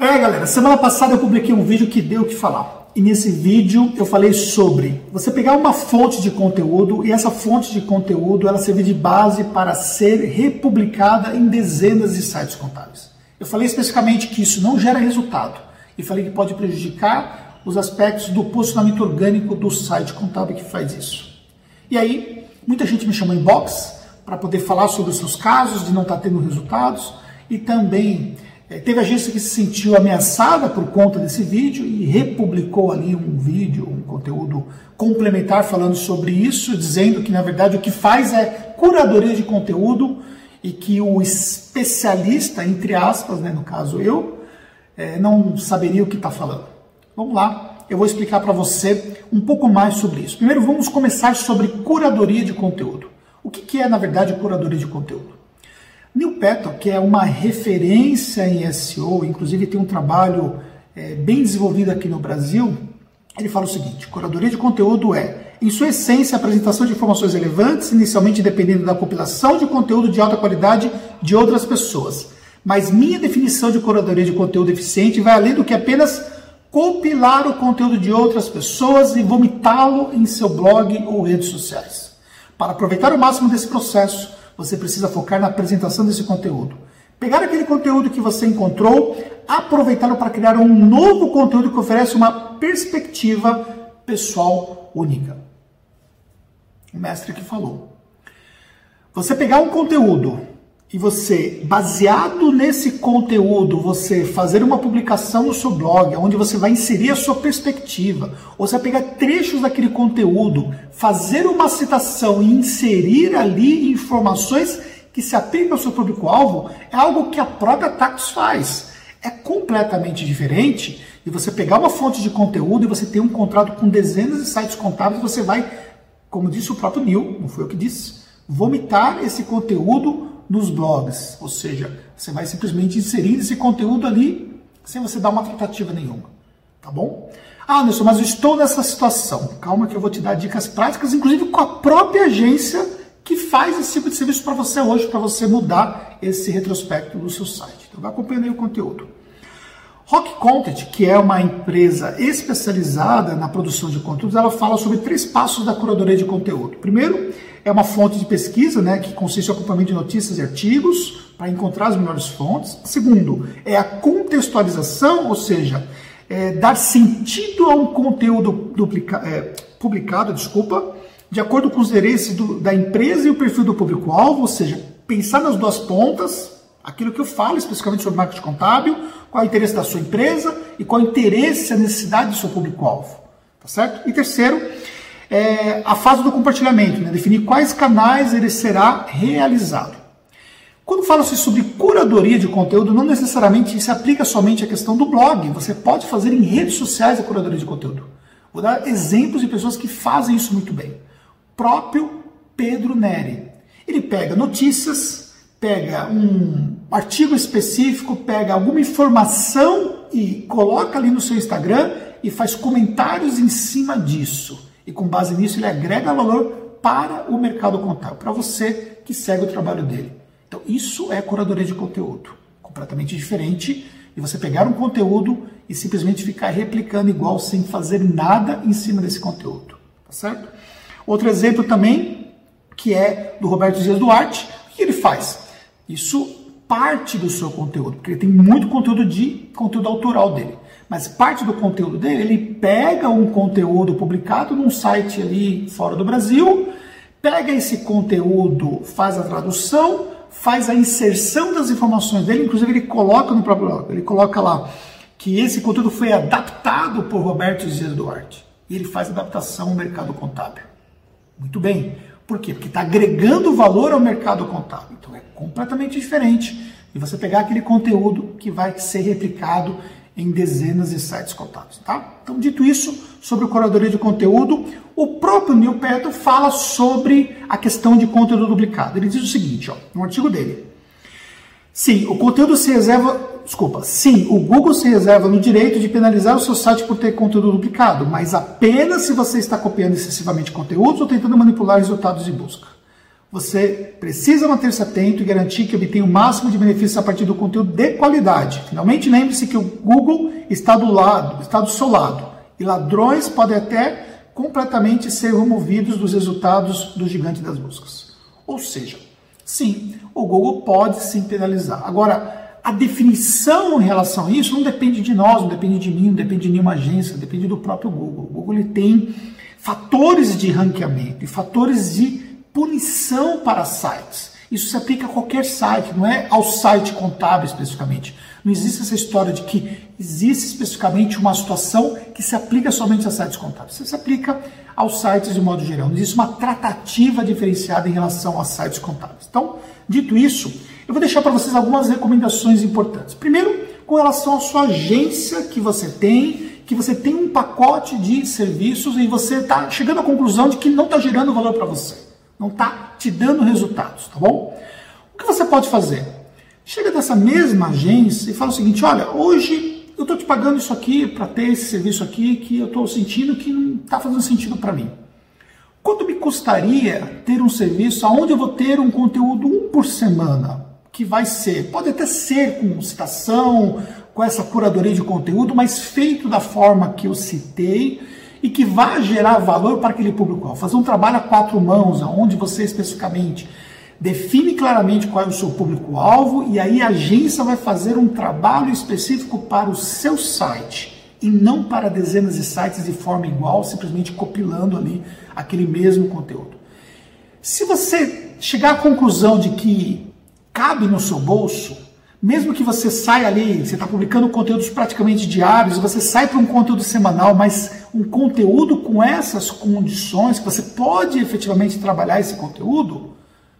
É, galera, semana passada eu publiquei um vídeo que deu o que falar. E nesse vídeo eu falei sobre você pegar uma fonte de conteúdo e essa fonte de conteúdo ela servir de base para ser republicada em dezenas de sites contábeis. Eu falei especificamente que isso não gera resultado e falei que pode prejudicar os aspectos do posicionamento orgânico do site contábil que faz isso. E aí, muita gente me chamou em box para poder falar sobre os seus casos de não estar tá tendo resultados e também teve agência que se sentiu ameaçada por conta desse vídeo e republicou ali um vídeo, um conteúdo complementar falando sobre isso, dizendo que na verdade o que faz é curadoria de conteúdo e que o especialista, entre aspas, né, no caso eu, é, não saberia o que está falando. Vamos lá, eu vou explicar para você um pouco mais sobre isso. Primeiro vamos começar sobre curadoria de conteúdo. O que, que é na verdade curadoria de conteúdo? Neil Patel, que é uma referência em SEO, inclusive tem um trabalho é, bem desenvolvido aqui no Brasil, ele fala o seguinte: curadoria de conteúdo é, em sua essência, a apresentação de informações relevantes, inicialmente dependendo da compilação de conteúdo de alta qualidade de outras pessoas. Mas minha definição de curadoria de conteúdo eficiente vai além do que apenas compilar o conteúdo de outras pessoas e vomitá-lo em seu blog ou redes sociais. Para aproveitar o máximo desse processo, você precisa focar na apresentação desse conteúdo. Pegar aquele conteúdo que você encontrou, aproveitá-lo para criar um novo conteúdo que oferece uma perspectiva pessoal única. O mestre que falou. Você pegar um conteúdo e você, baseado nesse conteúdo, você fazer uma publicação no seu blog, onde você vai inserir a sua perspectiva, ou você vai pegar trechos daquele conteúdo, fazer uma citação e inserir ali informações que se aplicam ao seu público-alvo, é algo que a própria Tax faz. É completamente diferente de você pegar uma fonte de conteúdo e você ter um contrato com dezenas de sites contábeis, você vai, como disse o próprio Neil, não foi eu que disse, vomitar esse conteúdo nos blogs. Ou seja, você vai simplesmente inserir esse conteúdo ali sem você dar uma tratativa nenhuma. Tá bom? Ah, Anderson, mas eu estou nessa situação. Calma que eu vou te dar dicas práticas, inclusive com a própria agência que faz esse tipo de serviço para você hoje, para você mudar esse retrospecto do seu site. Então vai acompanhando aí o conteúdo. Rock Content, que é uma empresa especializada na produção de conteúdos, ela fala sobre três passos da curadoria de conteúdo. Primeiro, é uma fonte de pesquisa, né, que consiste em acompanhamento de notícias e artigos para encontrar as melhores fontes. Segundo, é a contextualização, ou seja, é dar sentido a um conteúdo duplica, é, publicado, desculpa, de acordo com os interesses do, da empresa e o perfil do público-alvo, ou seja, pensar nas duas pontas, aquilo que eu falo especificamente sobre marketing contábil, qual é o interesse da sua empresa e qual é o interesse, a necessidade do seu público-alvo. Tá certo? E terceiro, é, a fase do compartilhamento, né? definir quais canais ele será realizado. Quando fala-se sobre curadoria de conteúdo, não necessariamente se aplica somente à questão do blog. Você pode fazer em redes sociais a curadoria de conteúdo. Vou dar exemplos de pessoas que fazem isso muito bem. Próprio Pedro Neri. Ele pega notícias, pega um artigo específico, pega alguma informação e coloca ali no seu Instagram e faz comentários em cima disso e com base nisso ele agrega valor para o mercado contábil, para você que segue o trabalho dele. Então, isso é curadoria de conteúdo, completamente diferente de você pegar um conteúdo e simplesmente ficar replicando igual sem fazer nada em cima desse conteúdo, tá certo? Outro exemplo também, que é do Roberto Dias Duarte, o que ele faz? Isso parte do seu conteúdo, porque ele tem muito conteúdo de conteúdo autoral dele mas parte do conteúdo dele, ele pega um conteúdo publicado num site ali fora do Brasil, pega esse conteúdo, faz a tradução, faz a inserção das informações dele, inclusive ele coloca no próprio blog, ele coloca lá que esse conteúdo foi adaptado por Roberto Dias Duarte. E ele faz adaptação ao mercado contábil. Muito bem. Por quê? Porque está agregando valor ao mercado contábil. Então é completamente diferente de você pegar aquele conteúdo que vai ser replicado em dezenas de sites contábeis. Tá? Então, dito isso, sobre o curadoria de conteúdo, o próprio Neil Petro fala sobre a questão de conteúdo duplicado. Ele diz o seguinte, ó, no artigo dele. Sim, o conteúdo se reserva, desculpa, sim, o Google se reserva no direito de penalizar o seu site por ter conteúdo duplicado, mas apenas se você está copiando excessivamente conteúdos ou tentando manipular resultados de busca. Você precisa manter-se atento e garantir que obtenha o máximo de benefícios a partir do conteúdo de qualidade. Finalmente, lembre-se que o Google está do lado, está do seu lado. E ladrões podem até completamente ser removidos dos resultados do gigante das buscas. Ou seja, sim, o Google pode sim penalizar. Agora, a definição em relação a isso não depende de nós, não depende de mim, não depende de nenhuma agência, depende do próprio Google. O Google ele tem fatores de ranqueamento e fatores de punição para sites. Isso se aplica a qualquer site, não é ao site contábil especificamente. Não existe essa história de que existe especificamente uma situação que se aplica somente a sites contábeis. Isso se aplica aos sites de modo geral. Não existe uma tratativa diferenciada em relação a sites contábeis. Então, dito isso, eu vou deixar para vocês algumas recomendações importantes. Primeiro, com relação à sua agência que você tem, que você tem um pacote de serviços e você está chegando à conclusão de que não está gerando valor para você não está te dando resultados, tá bom? O que você pode fazer? Chega dessa mesma agência e fala o seguinte: olha, hoje eu estou te pagando isso aqui para ter esse serviço aqui que eu estou sentindo que não está fazendo sentido para mim. Quanto me custaria ter um serviço onde eu vou ter um conteúdo um por semana? Que vai ser, pode até ser com citação, com essa curadoria de conteúdo, mas feito da forma que eu citei e que vai gerar valor para aquele público-alvo. Fazer um trabalho a quatro mãos, onde você especificamente define claramente qual é o seu público-alvo e aí a agência vai fazer um trabalho específico para o seu site e não para dezenas de sites de forma igual, simplesmente compilando ali aquele mesmo conteúdo. Se você chegar à conclusão de que cabe no seu bolso, mesmo que você saia ali, você está publicando conteúdos praticamente diários, você sai para um conteúdo semanal, mas um conteúdo com essas condições, que você pode efetivamente trabalhar esse conteúdo,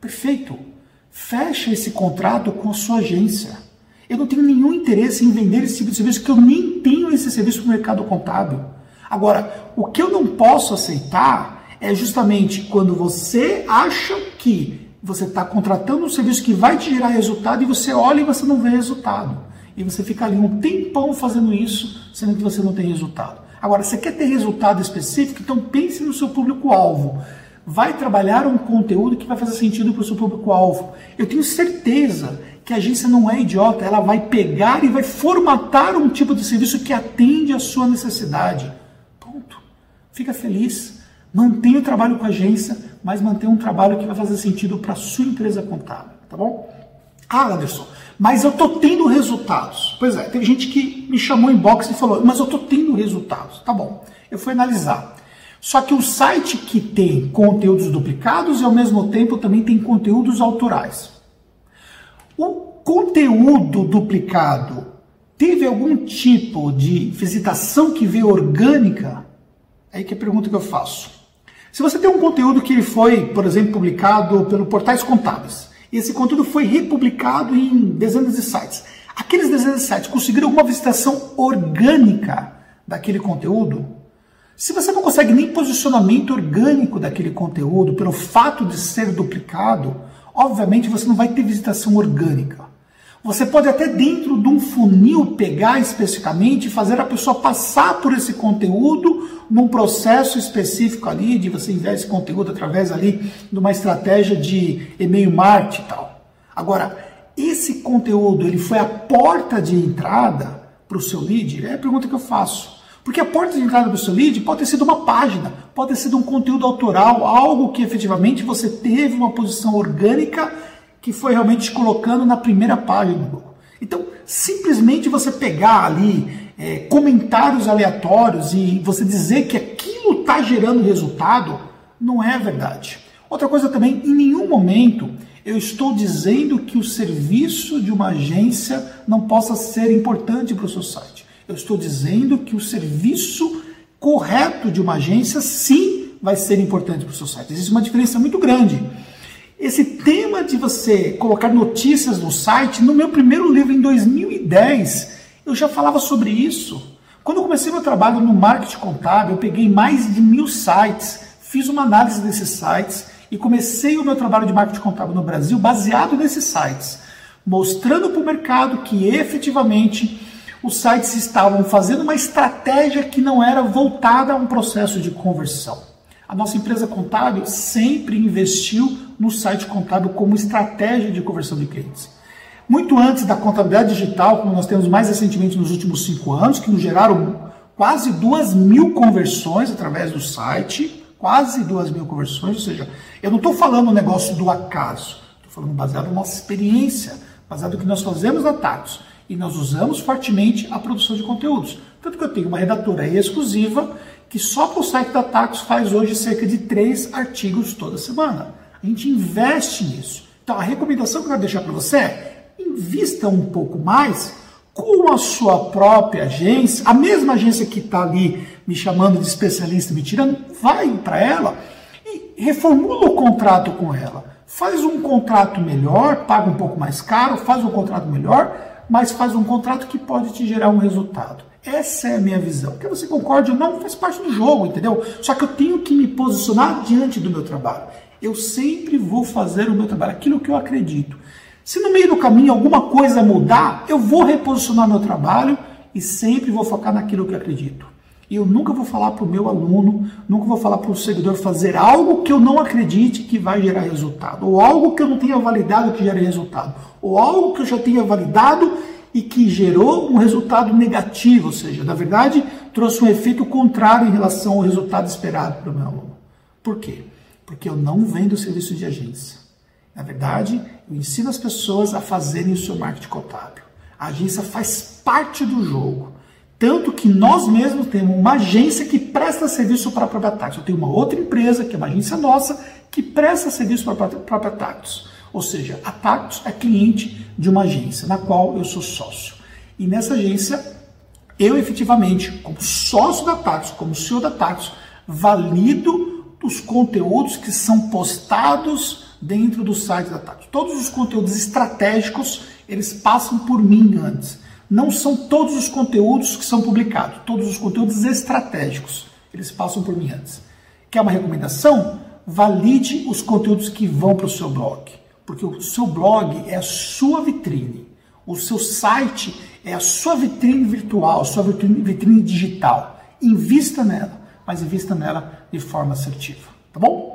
perfeito. Fecha esse contrato com a sua agência. Eu não tenho nenhum interesse em vender esse tipo de serviço, porque eu nem tenho esse serviço no mercado contábil. Agora, o que eu não posso aceitar é justamente quando você acha que você está contratando um serviço que vai te gerar resultado e você olha e você não vê resultado. E você fica ali um tempão fazendo isso, sendo que você não tem resultado. Agora, você quer ter resultado específico? Então pense no seu público-alvo. Vai trabalhar um conteúdo que vai fazer sentido para o seu público-alvo. Eu tenho certeza que a agência não é idiota, ela vai pegar e vai formatar um tipo de serviço que atende à sua necessidade. Ponto. Fica feliz. Mantenha o trabalho com a agência, mas mantenha um trabalho que vai fazer sentido para sua empresa contábil, tá bom? Ah, Anderson, mas eu tô tendo resultados. Pois é, teve gente que me chamou em box e falou, mas eu tô tendo resultados. Tá bom, eu fui analisar. Só que o site que tem conteúdos duplicados e ao mesmo tempo também tem conteúdos autorais. O conteúdo duplicado teve algum tipo de visitação que veio orgânica? É aí que é a pergunta que eu faço. Se você tem um conteúdo que foi, por exemplo, publicado pelo Portais Contábeis, e esse conteúdo foi republicado em dezenas de sites, aqueles dezenas de sites conseguiram alguma visitação orgânica daquele conteúdo? Se você não consegue nem posicionamento orgânico daquele conteúdo pelo fato de ser duplicado, obviamente você não vai ter visitação orgânica. Você pode até dentro de um funil pegar especificamente e fazer a pessoa passar por esse conteúdo num processo específico ali, de você enviar esse conteúdo através ali de uma estratégia de e-mail marketing e tal. Agora, esse conteúdo, ele foi a porta de entrada para o seu lead? É a pergunta que eu faço. Porque a porta de entrada para o seu lead pode ter sido uma página, pode ter sido um conteúdo autoral, algo que efetivamente você teve uma posição orgânica que foi realmente colocando na primeira página do Google. Então, simplesmente você pegar ali é, comentários aleatórios e você dizer que aquilo está gerando resultado, não é verdade. Outra coisa também, em nenhum momento eu estou dizendo que o serviço de uma agência não possa ser importante para o seu site. Eu estou dizendo que o serviço correto de uma agência sim vai ser importante para o seu site. Existe uma diferença muito grande. Esse tema de você colocar notícias no site, no meu primeiro livro em 2010, eu já falava sobre isso. Quando eu comecei meu trabalho no marketing contábil, eu peguei mais de mil sites, fiz uma análise desses sites e comecei o meu trabalho de marketing contábil no Brasil baseado nesses sites, mostrando para o mercado que efetivamente os sites estavam fazendo uma estratégia que não era voltada a um processo de conversão. A nossa empresa contábil sempre investiu no site contábil como estratégia de conversão de clientes. Muito antes da contabilidade digital, como nós temos mais recentemente nos últimos cinco anos, que nos geraram quase duas mil conversões através do site, quase duas mil conversões, ou seja, eu não estou falando um negócio do acaso, estou falando baseado na nossa experiência, baseado no que nós fazemos na Tatos. E nós usamos fortemente a produção de conteúdos. Tanto que eu tenho uma redatora exclusiva que só para o site da Tatos faz hoje cerca de três artigos toda semana. A gente investe nisso. Então a recomendação que eu quero deixar para você é invista um pouco mais com a sua própria agência, a mesma agência que está ali me chamando de especialista, me tirando, vai para ela e reformula o contrato com ela. Faz um contrato melhor, paga um pouco mais caro, faz um contrato melhor, mas faz um contrato que pode te gerar um resultado. Essa é a minha visão. Que você concorde ou não, faz parte do jogo, entendeu? Só que eu tenho que me posicionar diante do meu trabalho. Eu sempre vou fazer o meu trabalho, aquilo que eu acredito. Se no meio do caminho alguma coisa mudar, eu vou reposicionar meu trabalho e sempre vou focar naquilo que eu acredito. E eu nunca vou falar para o meu aluno, nunca vou falar para o seguidor fazer algo que eu não acredite que vai gerar resultado, ou algo que eu não tenha validado que gere resultado, ou algo que eu já tenha validado e que gerou um resultado negativo, ou seja, na verdade, trouxe um efeito contrário em relação ao resultado esperado para o meu aluno. Por quê? Porque eu não vendo serviço de agência. Na verdade, eu ensino as pessoas a fazerem o seu marketing contábil. A agência faz parte do jogo. Tanto que nós mesmos temos uma agência que presta serviço para a própria Tactus. Eu tenho uma outra empresa, que é uma agência nossa, que presta serviço para a própria Tactus. Ou seja, a Tactus é cliente de uma agência, na qual eu sou sócio. E nessa agência, eu efetivamente, como sócio da Tactus, como CEO da Tactus, valido os conteúdos que são postados dentro do site da Tactus. Todos os conteúdos estratégicos, eles passam por mim antes. Não são todos os conteúdos que são publicados, todos os conteúdos estratégicos, eles passam por mim antes. Quer uma recomendação? Valide os conteúdos que vão para o seu blog porque o seu blog é a sua vitrine. O seu site é a sua vitrine virtual, a sua vitrine, vitrine digital. Invista nela, mas invista nela de forma assertiva, tá bom?